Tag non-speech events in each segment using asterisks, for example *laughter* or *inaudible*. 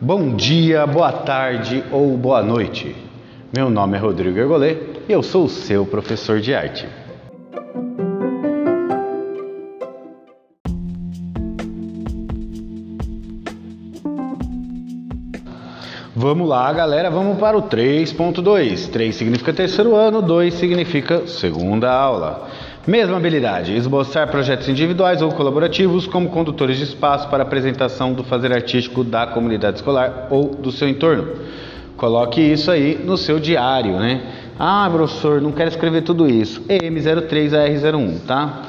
Bom dia, boa tarde ou boa noite. Meu nome é Rodrigo Ergolê e eu sou o seu professor de arte. Vamos lá, galera, vamos para o 3.2. 3 significa terceiro ano, 2 significa segunda aula. Mesma habilidade, esboçar projetos individuais ou colaborativos como condutores de espaço para apresentação do fazer artístico da comunidade escolar ou do seu entorno. Coloque isso aí no seu diário, né? Ah, professor, não quero escrever tudo isso. EM03AR01, tá?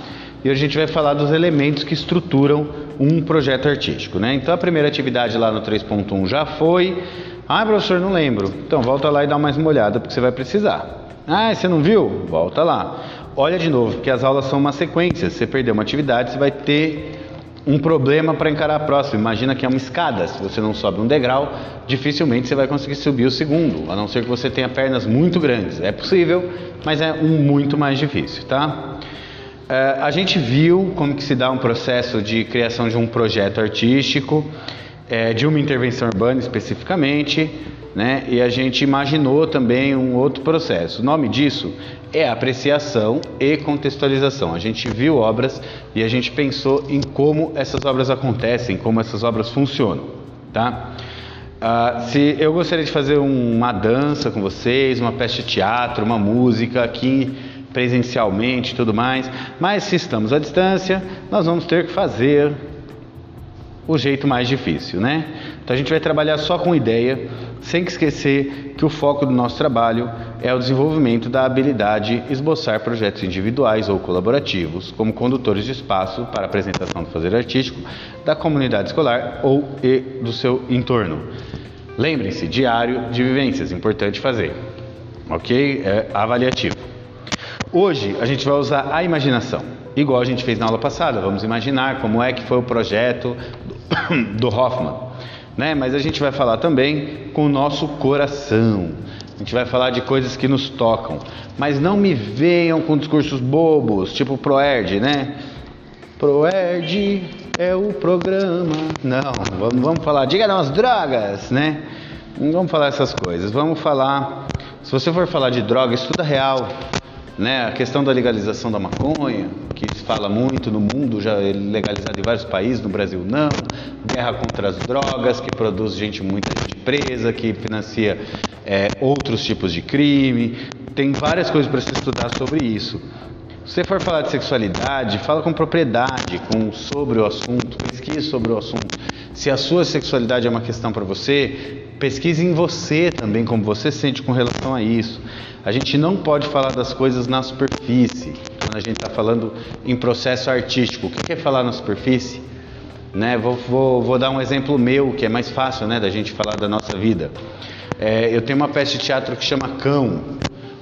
E a gente vai falar dos elementos que estruturam um projeto artístico, né? Então a primeira atividade lá no 3.1 já foi. Ah, professor, não lembro. Então volta lá e dá mais uma olhada porque você vai precisar. Ah, você não viu? Volta lá. Olha de novo, porque as aulas são uma sequência. Se você perder uma atividade, você vai ter um problema para encarar a próxima. Imagina que é uma escada. Se você não sobe um degrau, dificilmente você vai conseguir subir o segundo, a não ser que você tenha pernas muito grandes. É possível, mas é um muito mais difícil, tá? É, a gente viu como que se dá um processo de criação de um projeto artístico, é, de uma intervenção urbana especificamente né? E a gente imaginou também um outro processo. O nome disso é apreciação e contextualização. A gente viu obras e a gente pensou em como essas obras acontecem, como essas obras funcionam, tá? Uh, se eu gostaria de fazer uma dança com vocês, uma peça de teatro, uma música aqui presencialmente, tudo mais, mas se estamos à distância, nós vamos ter que fazer o jeito mais difícil, né? Então a gente vai trabalhar só com ideia sem esquecer que o foco do nosso trabalho é o desenvolvimento da habilidade esboçar projetos individuais ou colaborativos como condutores de espaço para apresentação do fazer artístico da comunidade escolar ou do seu entorno. Lembre-se, diário de vivências, importante fazer, ok? É avaliativo. Hoje a gente vai usar a imaginação, igual a gente fez na aula passada. Vamos imaginar como é que foi o projeto do *coughs* Hoffman né? Mas a gente vai falar também com o nosso coração. A gente vai falar de coisas que nos tocam. Mas não me venham com discursos bobos, tipo Proerd, né? Proerd é o programa. Não, vamos, vamos falar, diga não as drogas, né? Não vamos falar essas coisas. Vamos falar. Se você for falar de droga, estuda real. Né? A questão da legalização da maconha, que se fala muito no mundo, já é legalizado em vários países, no Brasil não. Guerra contra as drogas, que produz gente, muita gente presa, que financia é, outros tipos de crime. Tem várias coisas para se estudar sobre isso. Se você for falar de sexualidade, fala com propriedade, com sobre o assunto, pesquise sobre o assunto. Se a sua sexualidade é uma questão para você, pesquise em você também, como você se sente com relação a isso. A gente não pode falar das coisas na superfície, quando a gente está falando em processo artístico. O que é falar na superfície? Né? Vou, vou, vou, dar um exemplo meu, que é mais fácil né, da gente falar da nossa vida. É, eu tenho uma peça de teatro que chama Cão.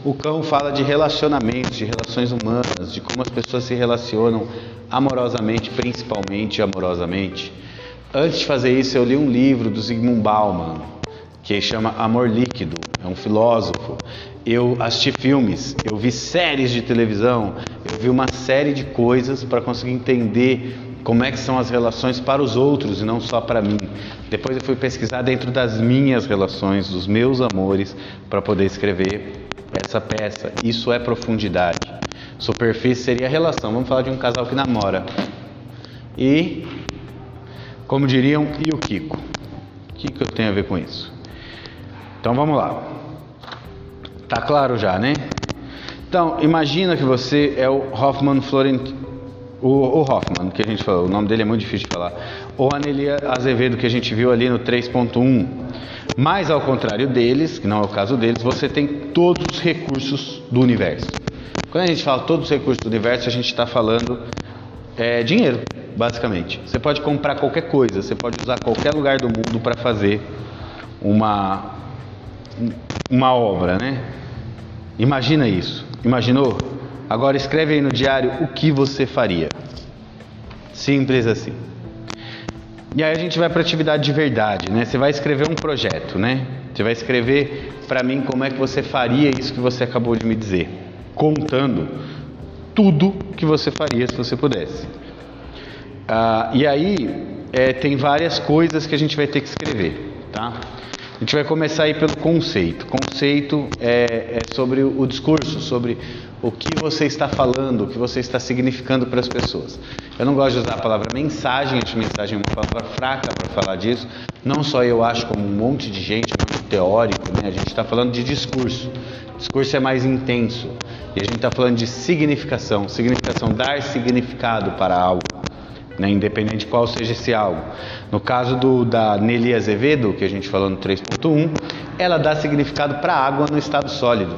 O Cão fala de relacionamentos, de relações humanas, de como as pessoas se relacionam amorosamente, principalmente amorosamente. Antes de fazer isso, eu li um livro do Zygmunt Bauman, que chama Amor Líquido, é um filósofo. Eu assisti filmes, eu vi séries de televisão, eu vi uma série de coisas para conseguir entender como é que são as relações para os outros e não só para mim. Depois eu fui pesquisar dentro das minhas relações, dos meus amores, para poder escrever essa peça. Isso é profundidade. Superfície seria a relação. Vamos falar de um casal que namora. E, como diriam, e o Kiko? O que, que eu tenho a ver com isso? Então vamos lá. Tá claro já, né? Então, imagina que você é o Hoffman Florent... O, o, Hoffman, que a gente falou, o nome dele é muito difícil de falar. Ou Anelia Azevedo, que a gente viu ali no 3.1. Mas ao contrário deles, que não é o caso deles, você tem todos os recursos do universo. Quando a gente fala todos os recursos do universo, a gente está falando é, dinheiro, basicamente. Você pode comprar qualquer coisa, você pode usar qualquer lugar do mundo para fazer uma, uma obra, né? Imagina isso. Imaginou? Agora escreve aí no diário o que você faria. Simples assim. E aí a gente vai para atividade de verdade, né? Você vai escrever um projeto, né? Você vai escrever para mim como é que você faria isso que você acabou de me dizer, contando tudo que você faria se você pudesse. Ah, e aí é, tem várias coisas que a gente vai ter que escrever, tá? A gente vai começar aí pelo conceito. Conceito é, é sobre o discurso, sobre o que você está falando, o que você está significando para as pessoas. Eu não gosto de usar a palavra mensagem, acho mensagem uma palavra fraca para falar disso. Não só eu acho, como um monte de gente, um monte de teórico, né? a gente está falando de discurso. Discurso é mais intenso. E a gente está falando de significação. Significação, dar significado para algo né, independente de qual seja esse algo. No caso do, da Nelly Azevedo, que a gente falou no 3.1, ela dá significado para a água no estado sólido.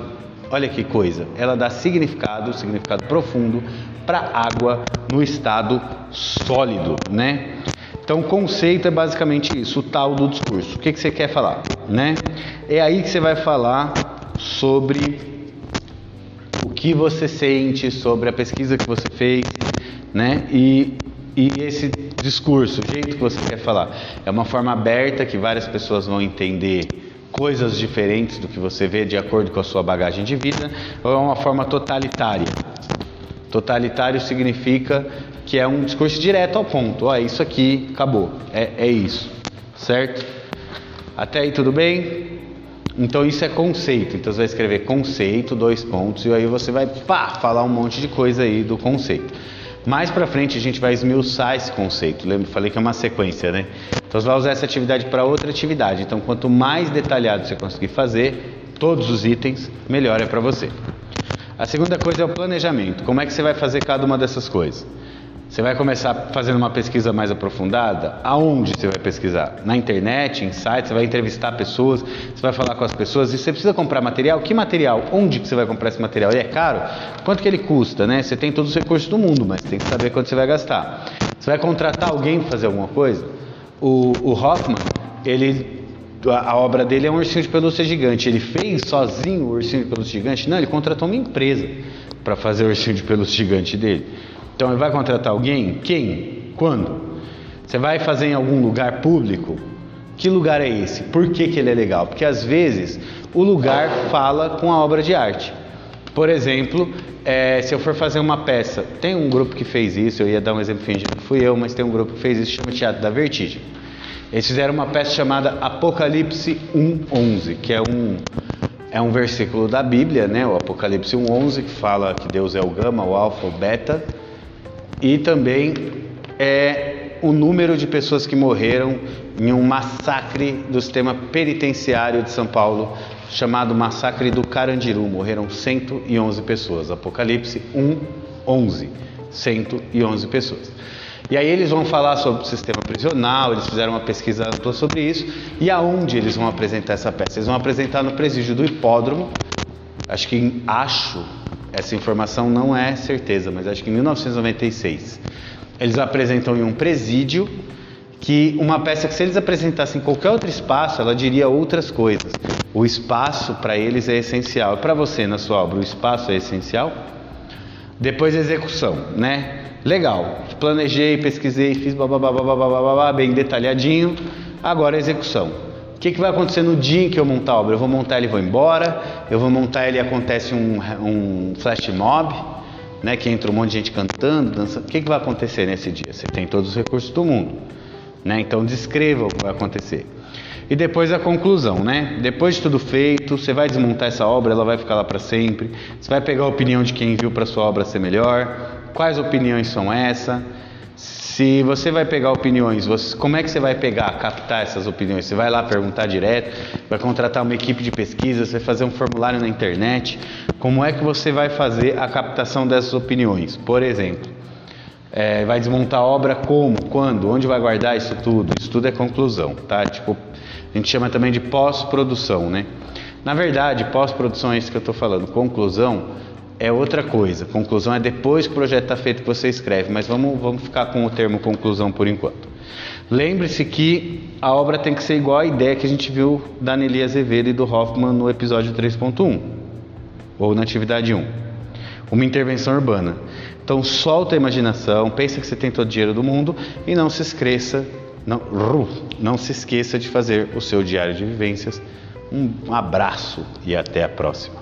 Olha que coisa, ela dá significado, significado profundo para a água no estado sólido, né? Então, conceito é basicamente isso, o tal do discurso. O que, que você quer falar, né? É aí que você vai falar sobre o que você sente, sobre a pesquisa que você fez, né? E e esse discurso, o jeito que você quer falar, é uma forma aberta que várias pessoas vão entender coisas diferentes do que você vê de acordo com a sua bagagem de vida, ou é uma forma totalitária? Totalitário significa que é um discurso direto ao ponto. Ó, isso aqui acabou. É, é isso, certo? Até aí tudo bem? Então isso é conceito. Então você vai escrever conceito, dois pontos, e aí você vai pá, falar um monte de coisa aí do conceito. Mais para frente a gente vai esmiuçar esse conceito. Lembra, falei que é uma sequência, né? Então você vai usar essa atividade para outra atividade. Então quanto mais detalhado você conseguir fazer todos os itens, melhor é para você. A segunda coisa é o planejamento. Como é que você vai fazer cada uma dessas coisas? Você vai começar fazendo uma pesquisa mais aprofundada? Aonde você vai pesquisar? Na internet, em sites, você vai entrevistar pessoas, você vai falar com as pessoas e você precisa comprar material. Que material? Onde que você vai comprar esse material? Ele é caro? Quanto que ele custa, né? Você tem todos os recursos do mundo, mas tem que saber quanto você vai gastar. Você vai contratar alguém para fazer alguma coisa? O, o Hoffman, ele a obra dele é um ursinho de pelúcia gigante. Ele fez sozinho o ursinho de pelúcia gigante? Não, ele contratou uma empresa para fazer o ursinho de pelúcia gigante dele. Então ele vai contratar alguém? Quem? Quando? Você vai fazer em algum lugar público? Que lugar é esse? Por que, que ele é legal? Porque às vezes o lugar fala com a obra de arte. Por exemplo, é, se eu for fazer uma peça, tem um grupo que fez isso, eu ia dar um exemplo fingindo que fui eu, mas tem um grupo que fez isso, chama Teatro da Vertigem. Eles fizeram uma peça chamada Apocalipse 1:11, que é um é um versículo da Bíblia, né? O Apocalipse 1:11 que fala que Deus é o gama, o alfa, o beta e também é o número de pessoas que morreram em um massacre do sistema penitenciário de São Paulo, chamado Massacre do Carandiru. Morreram 111 pessoas. Apocalipse 1, 11. 111 pessoas. E aí eles vão falar sobre o sistema prisional, eles fizeram uma pesquisa ampla sobre isso. E aonde eles vão apresentar essa peça? Eles vão apresentar no presídio do hipódromo. Acho que acho essa informação não é certeza, mas acho que em 1996 eles apresentam em um presídio que uma peça que se eles apresentassem em qualquer outro espaço, ela diria outras coisas. O espaço para eles é essencial. Para você na sua obra, o espaço é essencial? Depois execução, né? Legal. Planejei, pesquisei, fiz babá, bem detalhadinho. Agora execução que, que vai acontecer no dia em que eu montar a obra? Eu vou montar ele e vou embora, eu vou montar ele e acontece um, um flash mob, né, que entra um monte de gente cantando, dançando. O que, que vai acontecer nesse dia? Você tem todos os recursos do mundo. Né? Então descreva o que vai acontecer. E depois a conclusão, né? Depois de tudo feito, você vai desmontar essa obra, ela vai ficar lá para sempre. Você vai pegar a opinião de quem viu para sua obra ser melhor. Quais opiniões são essas? Se você vai pegar opiniões, você, como é que você vai pegar, captar essas opiniões? Você vai lá perguntar direto, vai contratar uma equipe de pesquisa, você vai fazer um formulário na internet. Como é que você vai fazer a captação dessas opiniões? Por exemplo, é, vai desmontar a obra como, quando, onde vai guardar isso tudo? Isso tudo é conclusão, tá? Tipo, a gente chama também de pós-produção, né? Na verdade, pós-produção é isso que eu estou falando. Conclusão é outra coisa. Conclusão é depois que o projeto está feito que você escreve, mas vamos, vamos ficar com o termo conclusão por enquanto. Lembre-se que a obra tem que ser igual à ideia que a gente viu da Nelly Azevedo e do Hoffman no episódio 3.1, ou na atividade 1. Uma intervenção urbana. Então solta a imaginação, pensa que você tem todo o dinheiro do mundo e não se esqueça, não, não se esqueça de fazer o seu diário de vivências. Um abraço e até a próxima.